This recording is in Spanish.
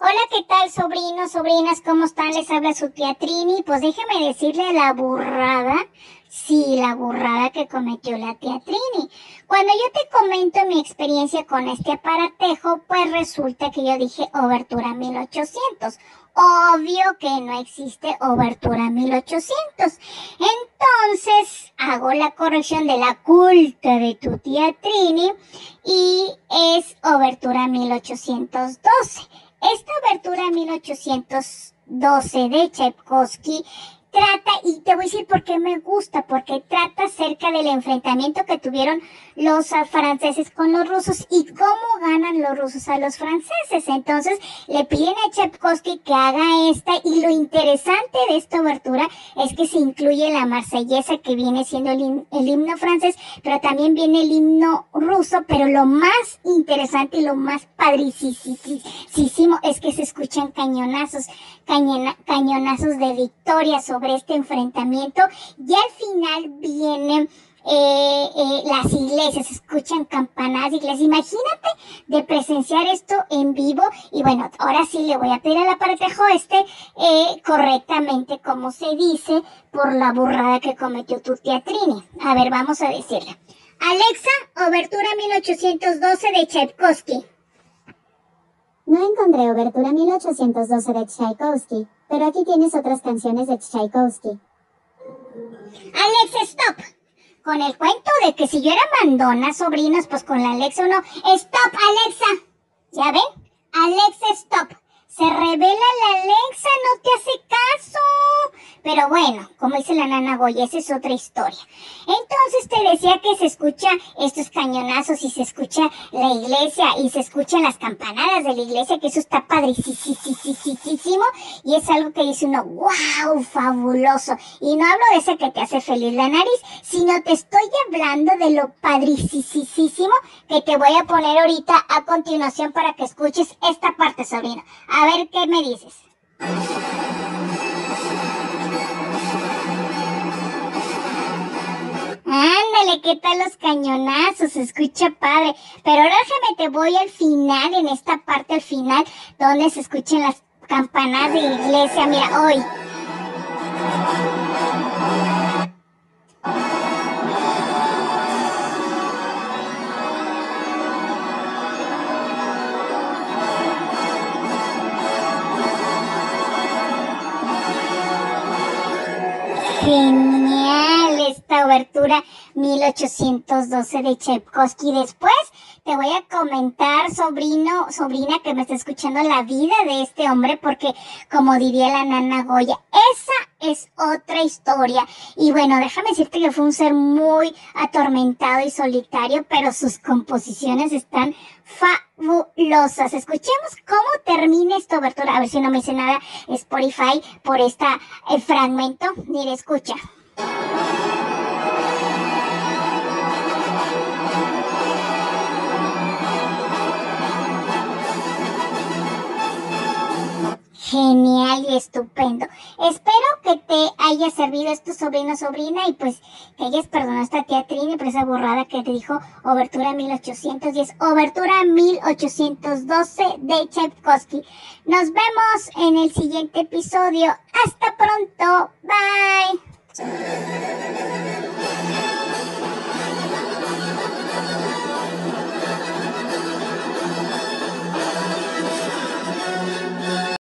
Hola, ¿qué tal, sobrinos, sobrinas? ¿Cómo están? Les habla su tía Trini. Pues déjeme decirle la burrada, sí, la burrada que cometió la tía Trini. Cuando yo te comento mi experiencia con este aparatejo, pues resulta que yo dije obertura 1800. Obvio que no existe obertura 1800. Entonces hago la corrección de la culta de tu tía Trini y es obertura 1812. Esta abertura 1812 de Tchaikovsky trata, y te voy a decir por qué me gusta, porque trata acerca del enfrentamiento que tuvieron los franceses con los rusos y cómo ganan los rusos a los franceses. Entonces le piden a Tchaikovsky que haga esta y lo interesante de esta obertura es que se incluye la marsellesa que viene siendo el, himno francés, pero también viene el himno ruso, pero lo más interesante y lo más padricísimo que se cañonazos, cañonazos de victoria sobre este enfrentamiento y al final vienen eh, eh, las iglesias, escuchan campanadas de iglesias. Imagínate de presenciar esto en vivo y bueno, ahora sí le voy a pedir al aparatejo este eh, correctamente como se dice por la burrada que cometió tu tía. A ver, vamos a decirle. Alexa, obertura 1812 de Tchaikovsky. No encontré Obertura 1812 de Tchaikovsky, pero aquí tienes otras canciones de Tchaikovsky. Alexa, stop. Con el cuento de que si yo era mandona, sobrinos, pues con la Alexa uno, stop, Alexa. ¿Ya ven? Alexa, stop. Se revela la Alexa, no te hace caso. Pero bueno, como dice la nana Goya, esa es otra historia. Entonces te decía que se escucha estos cañonazos y se escucha la iglesia y se escuchan las campanadas de la iglesia, que eso está padricísimo y es algo que dice uno, wow, fabuloso. Y no hablo de ese que te hace feliz la nariz, sino te estoy hablando de lo padricísimo que te voy a poner ahorita a continuación para que escuches esta parte, sobrino. A ver qué me dices. ¿Qué tal los cañonazos? Se escucha padre. Pero ahora déjame, te voy al final, en esta parte al final, donde se escuchan las campanas de iglesia. Mira, hoy. Genial esta obertura 1812 de Tchaikovsky. Después te voy a comentar, sobrino, sobrina que me está escuchando, la vida de este hombre, porque como diría la nana Goya, esa es otra historia. Y bueno, déjame decirte que fue un ser muy atormentado y solitario, pero sus composiciones están fabulosas. Escuchemos cómo termina esta obertura. A ver si no me dice nada Spotify por este fragmento. Mire, escucha. Genial y estupendo. Espero que te haya servido esto sobrino sobrina y pues que hayas perdonado a esta tía Trini por esa borrada que te dijo Obertura 1810, Obertura 1812 de Tchaikovsky. Nos vemos en el siguiente episodio. Hasta pronto. Bye.